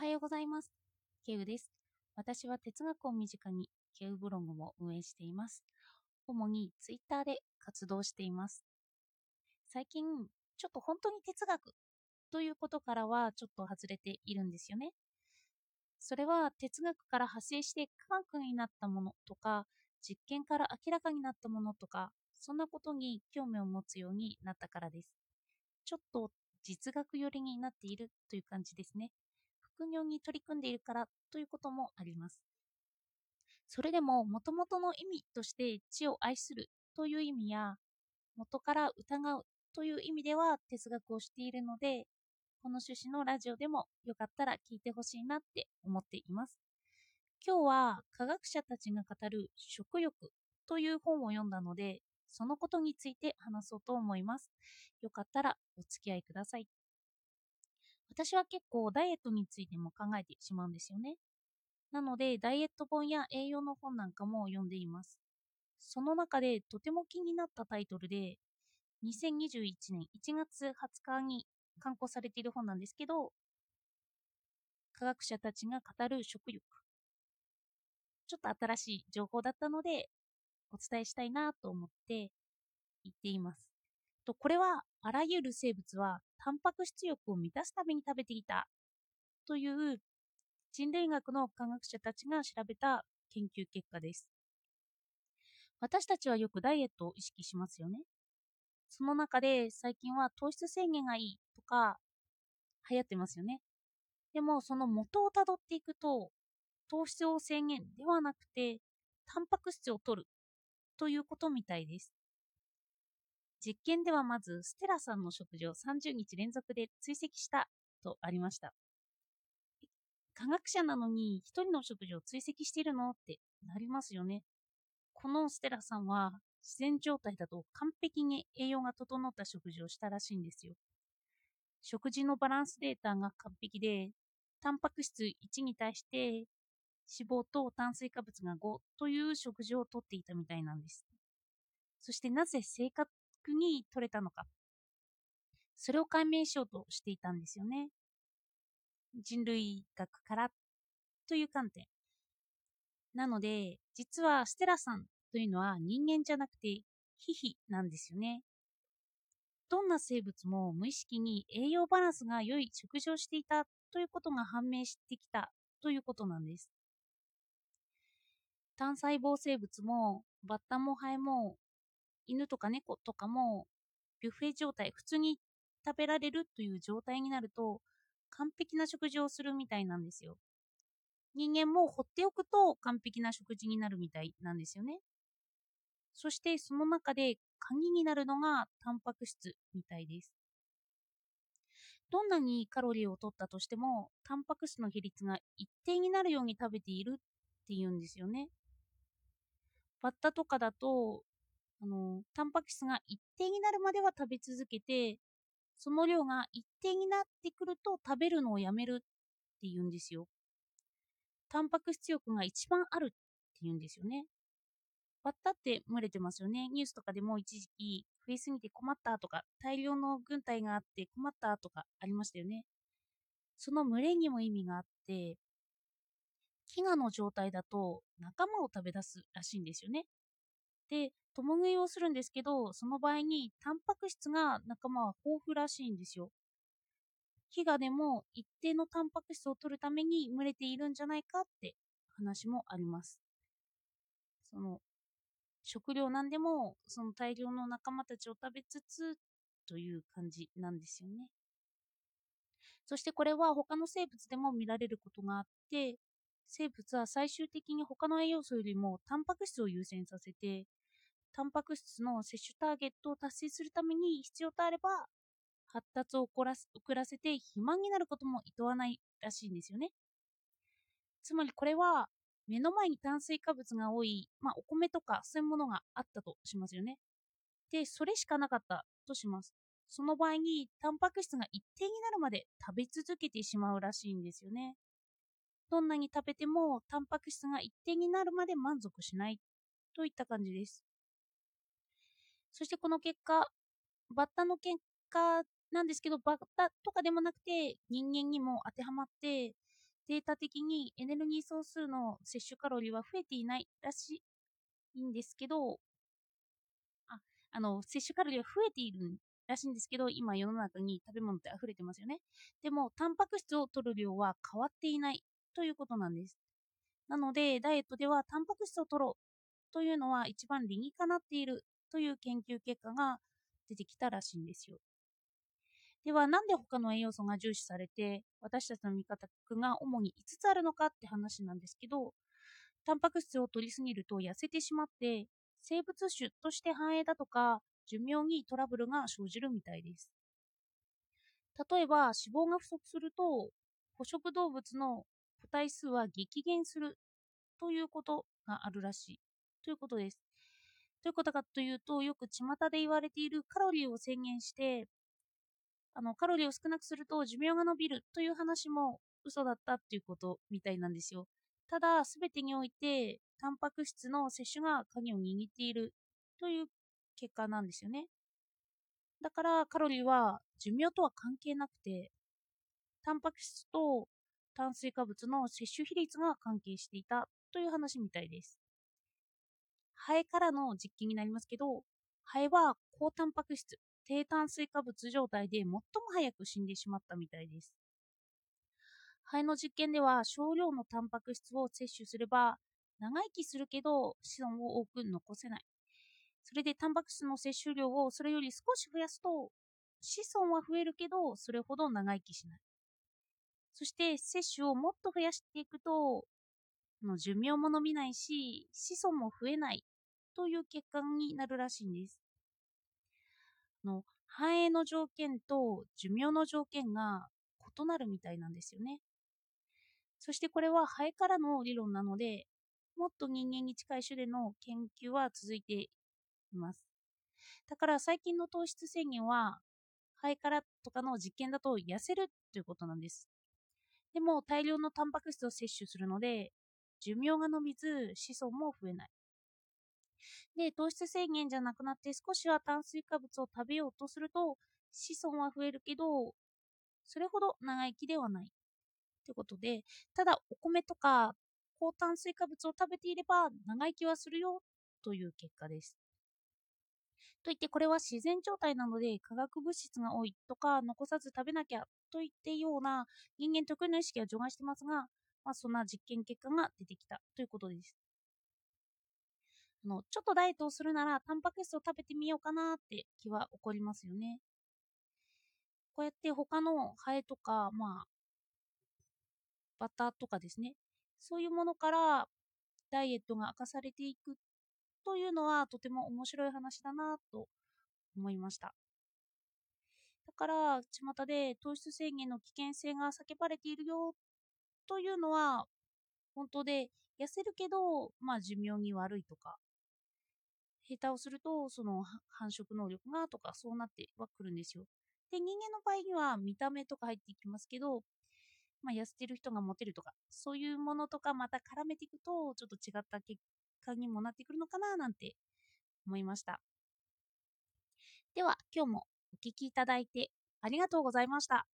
はようございます。ケウです。私は哲学を身近にケウブログも運営しています。主にツイッターで活動しています。最近、ちょっと本当に哲学ということからはちょっと外れているんですよね。それは哲学から派生して科学になったものとか、実験から明らかになったものとか、そんなことに興味を持つようになったからです。ちょっと実学寄りになっているという感じですね。副業に取り組んでいるからということもあります。それでも、もともとの意味として知を愛するという意味や、元から疑うという意味では哲学をしているので、この趣旨のラジオでもよかったら聞いてほしいなって思っています。今日は科学者たちが語る食欲という本を読んだので、そのことについて話そうと思います。よかったらお付き合いください。私は結構ダイエットについても考えてしまうんですよね。なので、ダイエット本や栄養の本なんかも読んでいます。その中でとても気になったタイトルで、2021年1月20日に刊行されている本なんですけど、科学者たちが語る食欲。ちょっと新しい情報だったので、お伝えしたいなと思って言っています。とこれはあらゆる生物はタンパク質欲を満たすために食べていたという人類学の科学者たちが調べた研究結果です。私たちはよくダイエットを意識しますよね。その中で最近は糖質制限がいいとか流行ってますよね。でもその元をたどっていくと糖質を制限ではなくてタンパク質を取るということみたいです。実験ではまずステラさんの食事を30日連続で追跡したとありました。科学者なのに一人の食事を追跡しているの？ってなりますよね。このステラさんは自然状態だと完璧に栄養が整った食事をしたらしいんですよ。食事のバランスデータが完璧で、タンパク質1に対して脂肪と炭水化物が5という食事をとっていたみたいなんです。そしてなぜ正確に取れたのか。それを解明しようとしていたんですよね。人類学からという観点。なので、実はステラさんというのは人間じゃなくてヒヒなんですよね。どんな生物も無意識に栄養バランスが良い食事をしていたということが判明してきたということなんです。単細胞生物もバッタもハエも犬とか猫とかもビュッフェ状態普通に食べられるという状態になると完璧な食事をするみたいなんですよ。人間も放っておくと完璧な食事になるみたいなんですよね。そしてその中で鍵になるのがタンパク質みたいです。どんなにカロリーを取ったとしても、タンパク質の比率が一定になるように食べているっていうんですよね。バッタとかだと、あの、タンパク質が一定になるまでは食べ続けて、その量が一定になってくると食べるのをやめるって言うんですよ。タンパク質欲が一番あるって言うんですよね。バッタって群れてますよね。ニュースとかでも一時期増えすぎて困ったとか、大量の軍隊があって困ったとかありましたよね。その群れにも意味があって、飢餓の状態だと仲間を食べ出すらしいんですよね。で、共食いをするんですけど、その場合にタンパク質が仲間は豊富らしいんですよ。飢餓でも一定のタンパク質を取るために群れているんじゃないかって話もあります。その食料なんでもその大量の仲間たちを食べつつという感じなんですよね。そしてこれは他の生物でも見られることがあって生物は最終的に他の栄養素よりもタンパク質を優先させてタンパク質の摂取ターゲットを達成するために必要とあれば発達を遅らせて肥満になることも厭わないらしいんですよね。つまりこれは目の前に炭水化物が多い、まあ、お米とかそういうものがあったとしますよね。で、それしかなかったとします。その場合にタンパク質が一定になるまで食べ続けてしまうらしいんですよね。どんなに食べてもタンパク質が一定になるまで満足しないといった感じです。そしてこの結果、バッタの結果なんですけど、バッタとかでもなくて人間にも当てはまって、データ的にエネルギー総数の摂取カロリーは増えていないらしいんですけど、あ、あの、摂取カロリーは増えているらしいんですけど、今世の中に食べ物って溢れてますよね。でも、タンパク質を摂る量は変わっていないということなんです。なので、ダイエットではタンパク質を摂ろうというのは一番理にかなっているという研究結果が出てきたらしいんですよ。では、なんで他の栄養素が重視されて、私たちの味方が主に5つあるのかって話なんですけど、タンパク質を摂りすぎると痩せてしまって、生物種として繁栄だとか、寿命にトラブルが生じるみたいです。例えば、脂肪が不足すると、捕食動物の個体数は激減するということがあるらしいということです。ということかというと、よく巷で言われているカロリーを制限してあのカロリーを少なくすると寿命が延びるという話も嘘だったっていうことみたいなんですよ。ただ、すべてにおいて、タンパク質の摂取が鍵を握っているという結果なんですよね。だから、カロリーは寿命とは関係なくて、タンパク質と炭水化物の摂取比率が関係していたという話みたいです。ハエからの実験になりますけど、ハエは高タンパク質、低炭水化物状態で最も早く死んでしまったみたいです。ハエの実験では少量のタンパク質を摂取すれば長生きするけど子孫を多く残せない。それでタンパク質の摂取量をそれより少し増やすと子孫は増えるけどそれほど長生きしない。そして摂取をもっと増やしていくとの寿命も伸びないし子孫も増えないという結果になるらしいんです。の繁栄の条件と寿命の条件が異なるみたいなんですよね。そしてこれはハエからの理論なので、もっと人間に近い種での研究は続いています。だから最近の糖質制限は、ハエからとかの実験だと痩せるということなんです。でも大量のタンパク質を摂取するので、寿命が伸びず子孫も増えない。で、糖質制限じゃなくなって少しは炭水化物を食べようとすると、子孫は増えるけど、それほど長生きではない。ということで、ただお米とか高炭水化物を食べていれば長生きはするよという結果です。といってこれは自然状態なので化学物質が多いとか残さず食べなきゃといってような人間特有の意識は除外してますが、まあ、そんな実験結果が出てきたということです。あのちょっとダイエットをするならタンパク質を食べてみようかなって気は起こりますよね。こうやって他のハエとか、まあ、バターとかですね、そういうものからダイエットが明かされていくというのはとても面白い話だなと思いました。だから、巷で糖質制限の危険性が叫ばれているよというのは本当で痩せるけど、まあ寿命に悪いとか、下手をすると、その繁殖能力がとか、そうなってはくるんですよ。で、人間の場合には見た目とか入っていきますけど、まあ、痩せてる人がモテるとか、そういうものとかまた絡めていくと、ちょっと違った結果にもなってくるのかななんて思いました。では、今日もお聴きいただいてありがとうございました。